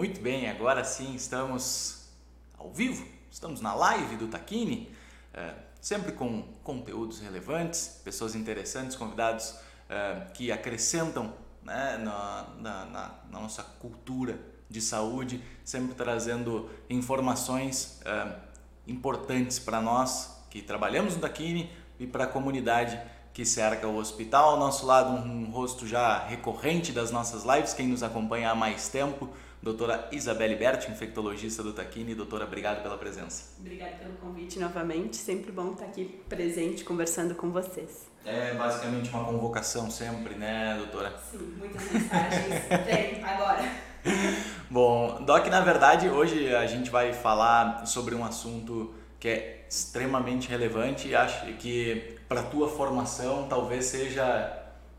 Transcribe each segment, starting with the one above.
Muito bem, agora sim estamos ao vivo, estamos na live do Taquini, é, sempre com conteúdos relevantes, pessoas interessantes, convidados é, que acrescentam né, na, na, na, nossa cultura de saúde, sempre trazendo informações é, importantes para nós que trabalhamos no Taquini e para a comunidade que cerca o hospital. Ao nosso lado, um rosto já recorrente das nossas lives, quem nos acompanha há mais tempo doutora Isabelle Berti, infectologista do Taquini. Doutora, obrigado pela presença. Obrigada pelo convite novamente. Sempre bom estar aqui presente, conversando com vocês. É basicamente uma convocação sempre, né, doutora? Sim, muitas mensagens. Vem, agora. Bom, Doc, na verdade, hoje a gente vai falar sobre um assunto que é extremamente relevante e acho que para a tua formação talvez seja,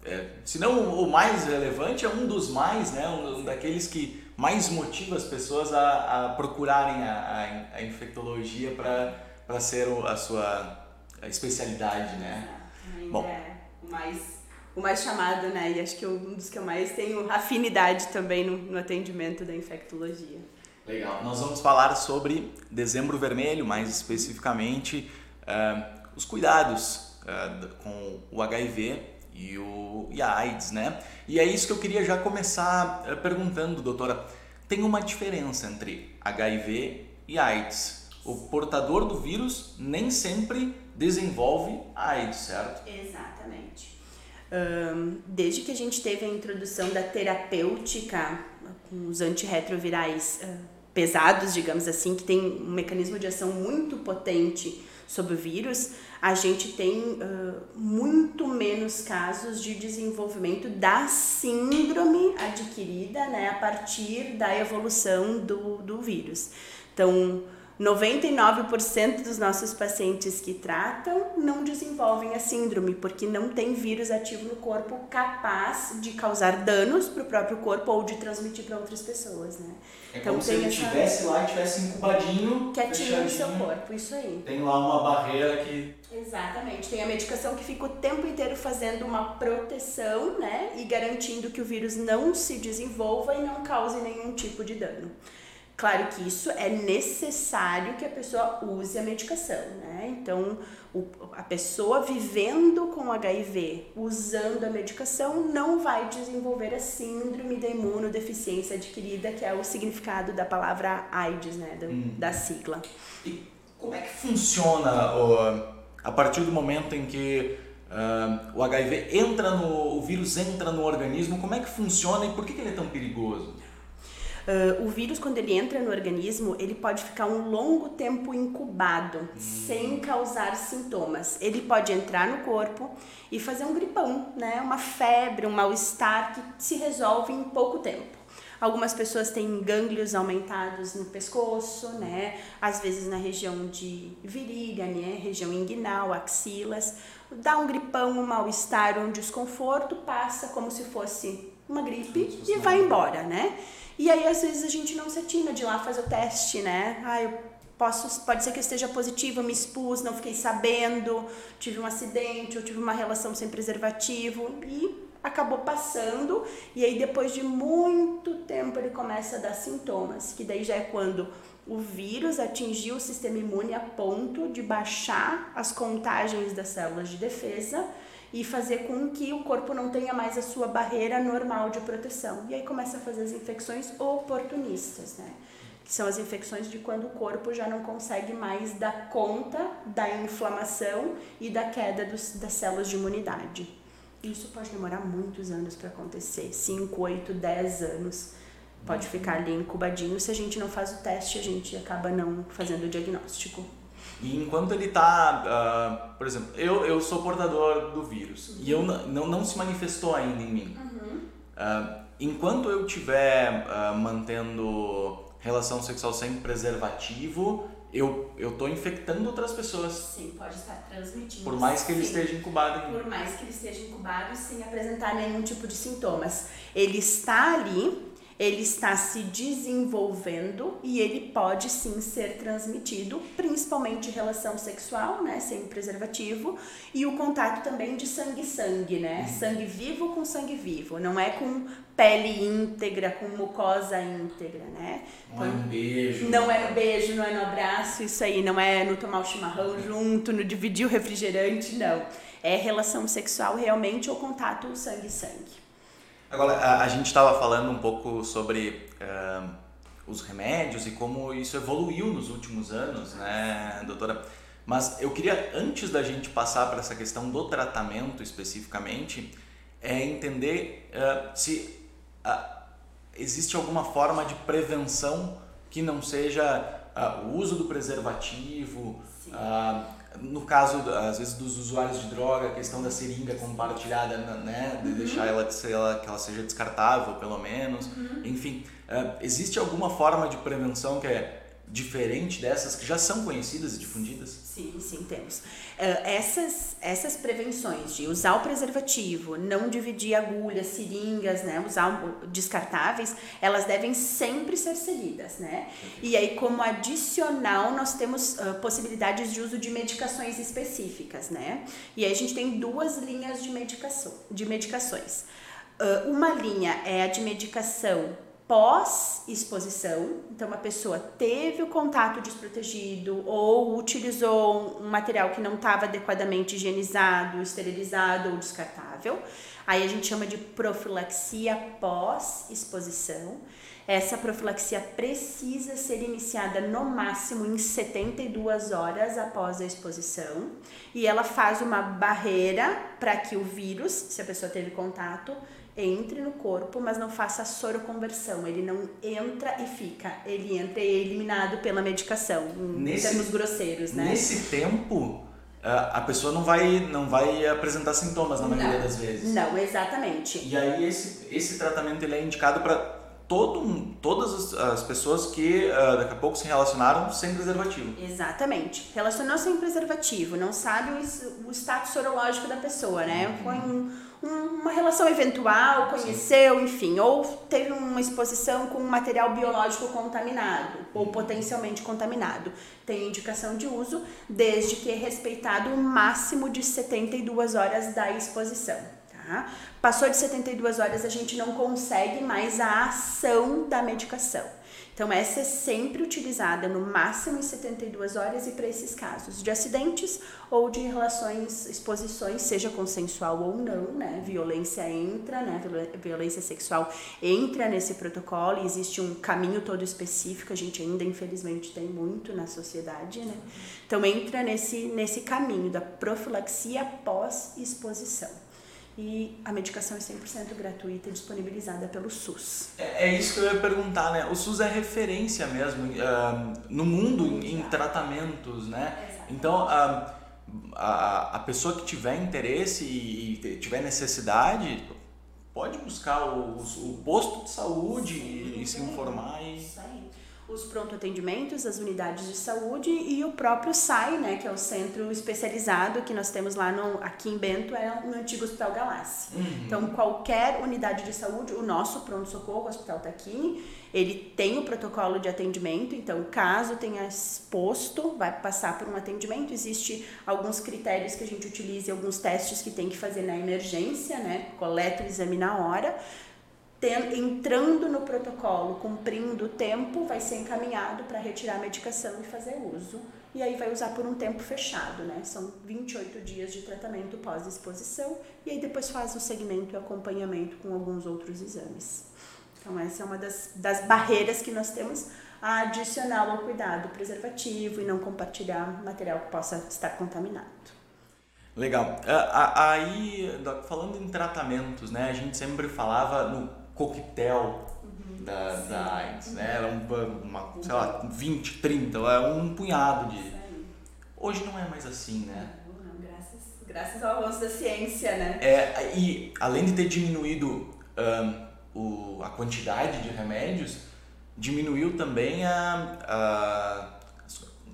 é, se não o mais relevante, é um dos mais, né, um daqueles que mais motiva as pessoas a, a procurarem a, a, a infectologia para ser a sua especialidade, né? Ainda Bom. é o mais, o mais chamado, né? E acho que um dos que eu mais tenho afinidade também no, no atendimento da infectologia. Legal. Nós vamos falar sobre dezembro vermelho, mais especificamente uh, os cuidados uh, com o HIV e, o, e a AIDS, né? E é isso que eu queria já começar uh, perguntando, doutora. Tem uma diferença entre HIV e AIDS. O portador do vírus nem sempre desenvolve AIDS, certo? Exatamente. Um, desde que a gente teve a introdução da terapêutica com os antirretrovirais uh, pesados, digamos assim, que tem um mecanismo de ação muito potente sobre o vírus, a gente tem uh, muito menos casos de desenvolvimento da síndrome adquirida né, a partir da evolução do, do vírus. Então, 99% dos nossos pacientes que tratam não desenvolvem a síndrome, porque não tem vírus ativo no corpo capaz de causar danos para o próprio corpo ou de transmitir para outras pessoas, né? É então, como se ele estivesse essa... lá e estivesse incubadinho, quietinho no seu corpo, isso aí. Tem lá uma barreira que... Exatamente, tem a medicação que fica o tempo inteiro fazendo uma proteção, né? E garantindo que o vírus não se desenvolva e não cause nenhum tipo de dano. Claro que isso é necessário que a pessoa use a medicação, né? Então, o, a pessoa vivendo com HIV, usando a medicação, não vai desenvolver a síndrome da imunodeficiência adquirida, que é o significado da palavra AIDS, né? Da, hum. da sigla. E como é que funciona a partir do momento em que uh, o HIV entra no. o vírus entra no organismo, como é que funciona e por que, que ele é tão perigoso? Uh, o vírus, quando ele entra no organismo, ele pode ficar um longo tempo incubado, hum. sem causar sintomas. Ele pode entrar no corpo e fazer um gripão, né? uma febre, um mal-estar que se resolve em pouco tempo. Algumas pessoas têm gânglios aumentados no pescoço, né? Às vezes na região de virilha, né? Região inguinal, axilas. Dá um gripão, um mal-estar, um desconforto, passa como se fosse uma gripe e vai embora, né? E aí, às vezes, a gente não se atina de lá fazer o teste, né? Ah, eu posso, pode ser que esteja positiva, me expus, não fiquei sabendo, tive um acidente, ou tive uma relação sem preservativo e acabou passando. E aí, depois de muito tempo, ele começa a dar sintomas, que daí já é quando o vírus atingiu o sistema imune a ponto de baixar as contagens das células de defesa e fazer com que o corpo não tenha mais a sua barreira normal de proteção. E aí começa a fazer as infecções oportunistas, né? Que são as infecções de quando o corpo já não consegue mais dar conta da inflamação e da queda dos, das células de imunidade. Isso pode demorar muitos anos para acontecer 5, 8, 10 anos. Pode ficar ali incubadinho. Se a gente não faz o teste, a gente acaba não fazendo o diagnóstico. E enquanto ele está, uh, ah, por exemplo, eu, eu sou portador do vírus uhum. e eu não, não se manifestou ainda em mim. Uhum. Uh, enquanto eu estiver uh, mantendo relação sexual sem preservativo, eu eu tô infectando outras pessoas. Sim, pode estar transmitindo. Por mais que ele sim. esteja incubado. Por mais que ele esteja incubado sem apresentar nenhum tipo de sintomas. Ele está ali ele está se desenvolvendo e ele pode sim ser transmitido, principalmente em relação sexual, né, sem preservativo, e o contato também de sangue-sangue, né, uhum. sangue vivo com sangue vivo, não é com pele íntegra, com mucosa íntegra, né. Não é um beijo. Não é no beijo, não é no abraço, isso aí, não é no tomar o chimarrão junto, no dividir o refrigerante, não. É relação sexual realmente ou contato sangue-sangue. Agora, a, a gente estava falando um pouco sobre uh, os remédios e como isso evoluiu nos últimos anos, né, doutora? Mas eu queria, antes da gente passar para essa questão do tratamento especificamente, é entender uh, se uh, existe alguma forma de prevenção que não seja o uso do preservativo, no caso, às vezes, dos usuários de droga, a questão da seringa compartilhada, né? De uhum. deixar ela, ela, que ela seja descartável, pelo menos. Uhum. Enfim, uh, existe alguma forma de prevenção que é diferente dessas que já são conhecidas e difundidas? Sim, sim, temos. Uh, essas, essas prevenções de usar o preservativo, não dividir agulhas, seringas, né, usar descartáveis, elas devem sempre ser seguidas, né? E aí, como adicional, nós temos uh, possibilidades de uso de medicações específicas, né? E aí a gente tem duas linhas de, medicação, de medicações. Uh, uma linha é a de medicação pós-exposição. Então, uma pessoa teve o contato desprotegido ou utilizou um material que não estava adequadamente higienizado, esterilizado ou descartável. Aí a gente chama de profilaxia pós-exposição. Essa profilaxia precisa ser iniciada no máximo em 72 horas após a exposição e ela faz uma barreira para que o vírus, se a pessoa teve contato, entre no corpo, mas não faça soroconversão. Ele não entra e fica. Ele entra e é eliminado pela medicação, em nesse, termos grosseiros, né? Nesse tempo, a pessoa não vai, não vai apresentar sintomas na maioria não, das vezes. Não, exatamente. E aí esse, esse tratamento ele é indicado para todo, todas as pessoas que uh, daqui a pouco se relacionaram sem preservativo. Exatamente. Relacionou sem preservativo, não sabe o, o status sorológico da pessoa, né? Uhum. Foi um uma relação eventual, conheceu, enfim, ou teve uma exposição com um material biológico contaminado ou potencialmente contaminado. Tem indicação de uso desde que é respeitado o máximo de 72 horas da exposição. Tá? Passou de 72 horas, a gente não consegue mais a ação da medicação. Então, essa é sempre utilizada no máximo em 72 horas e para esses casos de acidentes ou de relações, exposições, seja consensual ou não, né? Violência entra, né? Violência sexual entra nesse protocolo e existe um caminho todo específico, a gente ainda infelizmente tem muito na sociedade, né? Então, entra nesse, nesse caminho da profilaxia pós-exposição e a medicação é 100% gratuita e disponibilizada pelo SUS. É, é, isso que eu ia perguntar, né? O SUS é referência mesmo uh, no mundo em, em tratamentos, né? Então, uh, a, a pessoa que tiver interesse e, e tiver necessidade pode buscar o, o posto de saúde Sim, e, e se informar. E... Isso aí os pronto atendimentos, as unidades de saúde e o próprio SAI, né, que é o centro especializado que nós temos lá no, aqui em Bento, é no antigo Hospital Galassi. Uhum. Então, qualquer unidade de saúde, o nosso pronto-socorro, o Hospital Taquini, ele tem o protocolo de atendimento, então caso tenha exposto, vai passar por um atendimento, existe alguns critérios que a gente utiliza, alguns testes que tem que fazer na emergência, né, coleta o exame na hora, entrando no protocolo, cumprindo o tempo, vai ser encaminhado para retirar a medicação e fazer uso. E aí vai usar por um tempo fechado, né? São 28 dias de tratamento pós-exposição e aí depois faz o segmento e acompanhamento com alguns outros exames. Então essa é uma das, das barreiras que nós temos adicional ao cuidado preservativo e não compartilhar material que possa estar contaminado. Legal. Aí, falando em tratamentos, né? A gente sempre falava no coquetel uhum. da, da AIDS, né? Era um, uma, sei lá, 20, 30, é um punhado de. Hoje não é mais assim, né? Não, graças, graças ao avanço da ciência, né? É, e além de ter diminuído um, o, a quantidade de remédios, diminuiu também a, a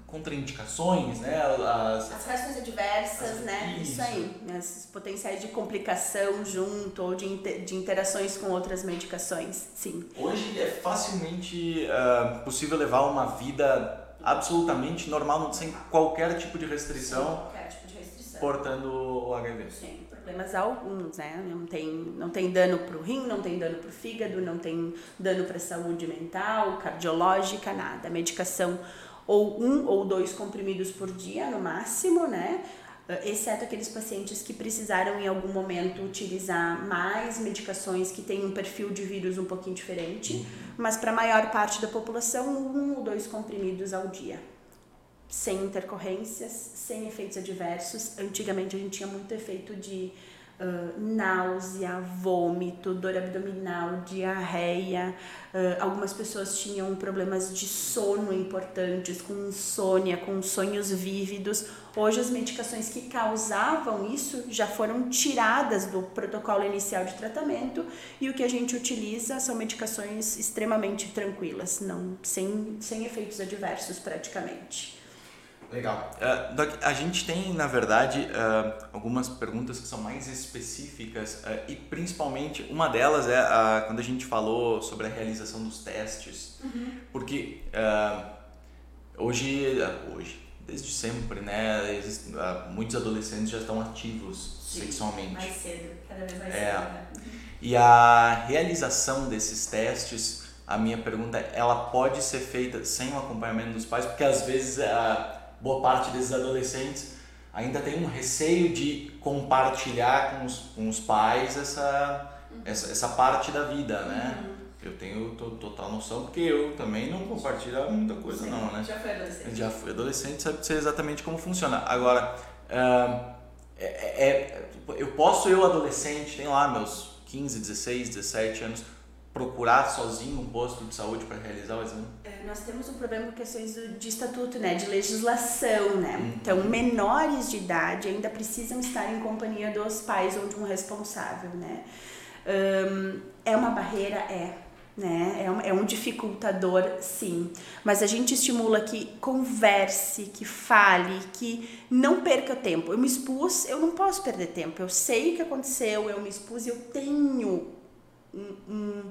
contraindicações, né? As, as reações adversas, as, né? Isso. isso aí, né? esses potenciais de complicação junto ou de, de interações com outras medicações, sim. Hoje é facilmente uh, possível levar uma vida absolutamente normal, sem qualquer tipo de restrição. Sim, qualquer tipo de restrição. Portando o HIV. Sim, problemas alguns, né? Não tem, não tem dano para o rim, não tem dano para o fígado, não tem dano para a saúde mental, cardiológica, nada. A medicação ou um ou dois comprimidos por dia no máximo, né? Eh, exceto aqueles pacientes que precisaram em algum momento utilizar mais medicações que têm um perfil de vírus um pouquinho diferente, uhum. mas para a maior parte da população, um ou dois comprimidos ao dia. Sem intercorrências, sem efeitos adversos. Antigamente a gente tinha muito efeito de uh, náusea, vômito, dor abdominal, diarreia. Uh, algumas pessoas tinham problemas de sono importantes, com insônia, com sonhos vívidos. Hoje, as medicações que causavam isso já foram tiradas do protocolo inicial de tratamento e o que a gente utiliza são medicações extremamente tranquilas, não sem, sem efeitos adversos praticamente. Legal. Uh, Doc, a gente tem, na verdade, uh, algumas perguntas que são mais específicas uh, e principalmente uma delas é quando a gente falou sobre a realização dos testes, uhum. porque hoje, hoje, desde sempre, né, existe, muitos adolescentes já estão ativos Sim, sexualmente. Mais cedo, cada vez mais é. cedo. Né? E a realização desses testes, a minha pergunta é, ela pode ser feita sem o acompanhamento dos pais, porque às vezes boa parte desses adolescentes ainda tem um receio de compartilhar com os, com os pais essa, essa, essa parte da vida, né? Uhum. Eu tenho total noção, porque eu também não compartilho muita coisa, Sim, não, né? Já fui adolescente. Já fui adolescente, sabe dizer exatamente como funciona. Agora, uh, é, é, eu posso, eu adolescente, tem lá meus 15, 16, 17 anos, procurar sozinho um posto de saúde para realizar o exame? É, nós temos um problema com questões de estatuto, né, de legislação, né? Uhum. Então, menores de idade ainda precisam estar em companhia dos pais ou de um responsável, né? É uma barreira, é. Né? É, um, é um dificultador, sim. Mas a gente estimula que converse, que fale, que não perca tempo. Eu me expus, eu não posso perder tempo. Eu sei o que aconteceu, eu me expus, eu tenho um, um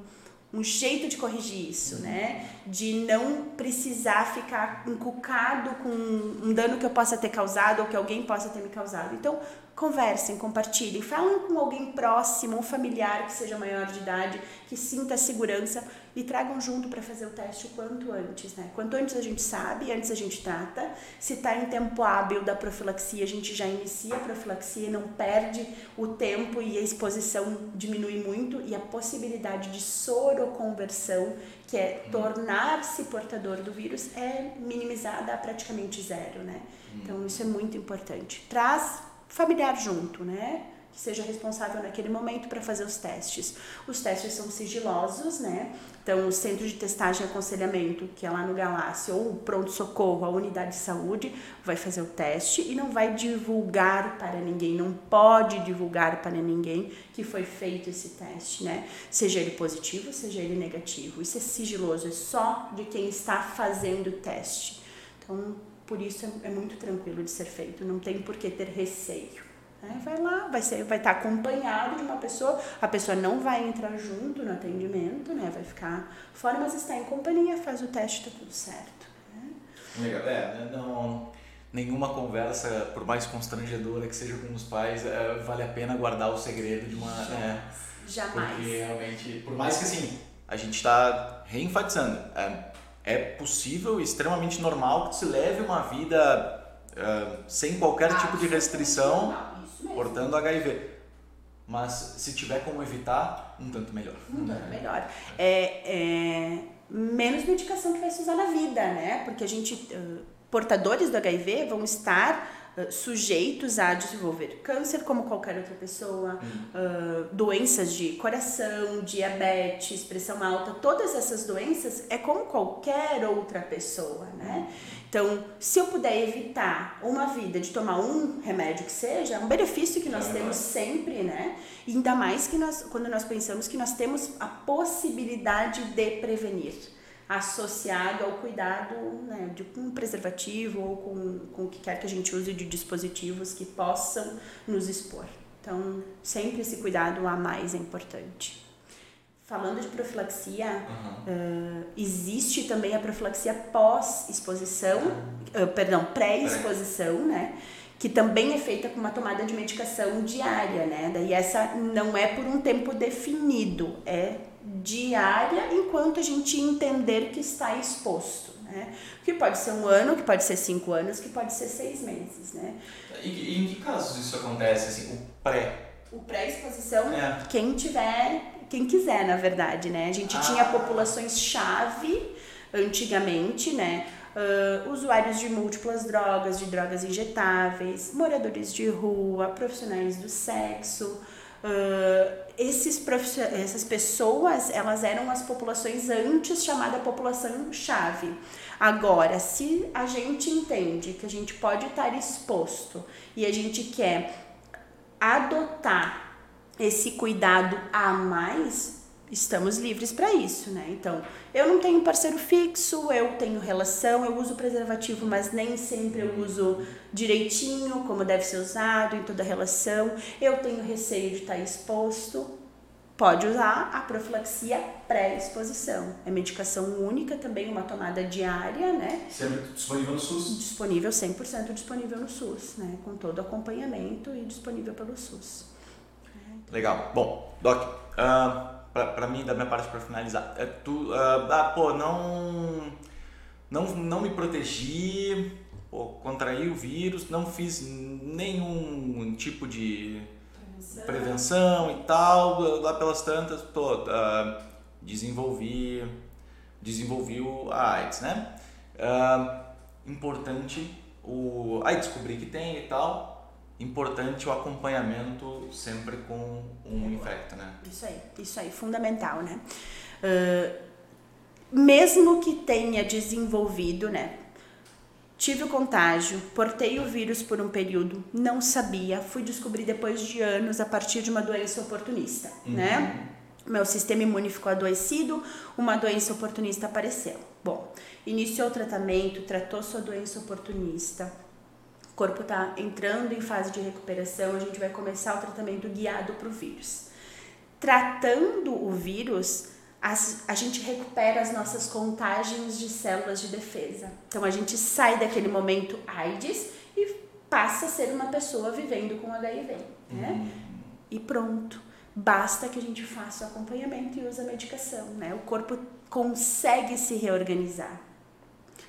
um jeito de corrigir isso, né? De não precisar ficar encucado com um dano que eu possa ter causado ou que alguém possa ter me causado. Então, conversem, compartilhem, falem com alguém próximo, um familiar que seja maior de idade, que sinta segurança e tragam junto para fazer o teste o quanto antes, né? Quanto antes a gente sabe, antes a gente trata. Se está em tempo hábil da profilaxia, a gente já inicia a profilaxia, não perde o tempo e a exposição diminui muito e a possibilidade de soroconversão, que é tornar-se portador do vírus, é minimizada a praticamente zero, né? Então isso é muito importante. Traz familiar junto, né? Que seja responsável naquele momento para fazer os testes. Os testes são sigilosos, né? Então, o centro de testagem e aconselhamento, que é lá no Galáxia, ou o pronto-socorro, a unidade de saúde, vai fazer o teste e não vai divulgar para ninguém, não pode divulgar para ninguém que foi feito esse teste, né? Seja ele positivo, seja ele negativo. Isso é sigiloso, é só de quem está fazendo o teste. Então, por isso é, é muito tranquilo de ser feito, não tem por que ter receio. Né? Vai lá, vai, ser, vai estar acompanhado de uma pessoa, a pessoa não vai entrar junto no atendimento, né? vai ficar fora, mas está em companhia, faz o teste, está tudo certo. Né? Legal, é, né, não, nenhuma conversa, por mais constrangedora que seja com os pais, é, vale a pena guardar o segredo de uma. É, Jamais. Porque realmente, por mais que assim, a gente está reenfatizando, é, é possível extremamente normal que se leve uma vida uh, sem qualquer ah, tipo de restrição portando HIV. Mas se tiver como evitar, um tanto melhor. Um tanto melhor. É, é, menos medicação que vai se usar na vida, né? Porque a gente, portadores do HIV vão estar sujeitos a desenvolver câncer como qualquer outra pessoa, uh, doenças de coração, diabetes, pressão alta, todas essas doenças é como qualquer outra pessoa, né? Então, se eu puder evitar uma vida de tomar um remédio que seja, é um benefício que nós temos sempre, né? E ainda mais que nós, quando nós pensamos que nós temos a possibilidade de prevenir. Associado ao cuidado né, de um preservativo ou com, com o que quer que a gente use de dispositivos que possam nos expor. Então, sempre esse cuidado a mais é importante. Falando de profilaxia, uhum. uh, existe também a profilaxia pós-exposição, uh, perdão, pré-exposição, né? Que também é feita com uma tomada de medicação diária, né? Daí essa não é por um tempo definido, é diária enquanto a gente entender que está exposto. Né? Que pode ser um ano, que pode ser cinco anos, que pode ser seis meses. Né? E, em que casos isso acontece? Assim, o pré? O pré-exposição, é. quem tiver, quem quiser, na verdade, né? A gente ah. tinha populações-chave antigamente, né? Uh, usuários de múltiplas drogas, de drogas injetáveis, moradores de rua, profissionais do sexo, Uh, esses essas pessoas, elas eram as populações antes chamada população chave. Agora, se a gente entende que a gente pode estar exposto e a gente quer adotar esse cuidado a mais, estamos livres para isso, né? Então, eu não tenho parceiro fixo, eu tenho relação, eu uso preservativo, mas nem sempre eu uso direitinho, como deve ser usado em toda relação. Eu tenho receio de estar exposto. Pode usar a profilaxia pré-exposição. É medicação única também, uma tomada diária, né? Sempre disponível no SUS? Disponível, 100% disponível no SUS, né? Com todo acompanhamento e disponível pelo SUS. Legal. Bom, Doc, uh, para mim, da minha parte, para finalizar, é tu, uh, ah, pô, não, não, não me protegi, pô, contraí o vírus, não fiz nenhum tipo de prevenção, prevenção e tal, lá pelas tantas, pô, uh, desenvolvi, desenvolvi o AIDS, né? Uh, importante, o, aí descobri que tem e tal, importante o acompanhamento sempre com um infecto, né? Isso aí, isso aí, fundamental, né? Uh, mesmo que tenha desenvolvido, né? Tive o contágio, portei o vírus por um período, não sabia, fui descobrir depois de anos a partir de uma doença oportunista, uhum. né? Meu sistema imune ficou adoecido, uma doença oportunista apareceu. Bom, iniciou o tratamento, tratou sua doença oportunista, o corpo está entrando em fase de recuperação, a gente vai começar o tratamento guiado para o vírus. Tratando o vírus, as, a gente recupera as nossas contagens de células de defesa. Então a gente sai daquele momento AIDS e passa a ser uma pessoa vivendo com HIV. Né? Uhum. E pronto. Basta que a gente faça o acompanhamento e use a medicação. Né? O corpo consegue se reorganizar.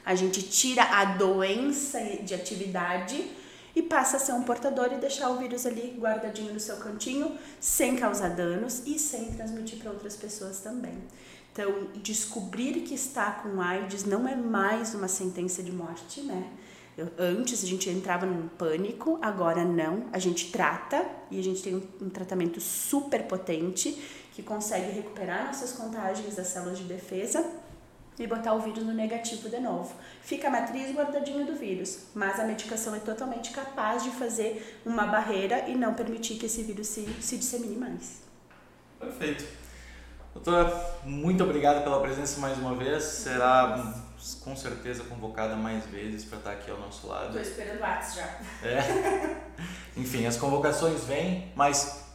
A gente tira a doença de atividade e passa a ser um portador e deixar o vírus ali guardadinho no seu cantinho, sem causar danos e sem transmitir para outras pessoas também. Então, descobrir que está com AIDS não é mais uma sentença de morte, né? Eu, antes a gente entrava num pânico, agora não. A gente trata e a gente tem um, um tratamento super potente que consegue recuperar nossas contagens das células de defesa e botar o vírus no negativo de novo. Fica a matriz guardadinha do vírus, mas a medicação é totalmente capaz de fazer uma barreira e não permitir que esse vírus se, se dissemine mais. Perfeito. Doutora, muito obrigado pela presença mais uma vez. Será com certeza convocada mais vezes para estar aqui ao nosso lado. Estou esperando o WhatsApp já. É. Enfim, as convocações vêm, mas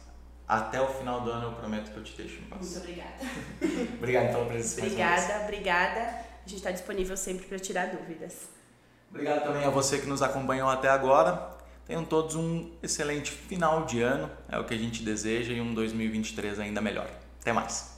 até o final do ano eu prometo que eu te deixo em paz. Muito obrigada. obrigado pela presença. Obrigada, obrigada. A gente está disponível sempre para tirar dúvidas. Obrigado também a você que nos acompanhou até agora. Tenham todos um excelente final de ano, é o que a gente deseja, e um 2023 ainda melhor. Até mais.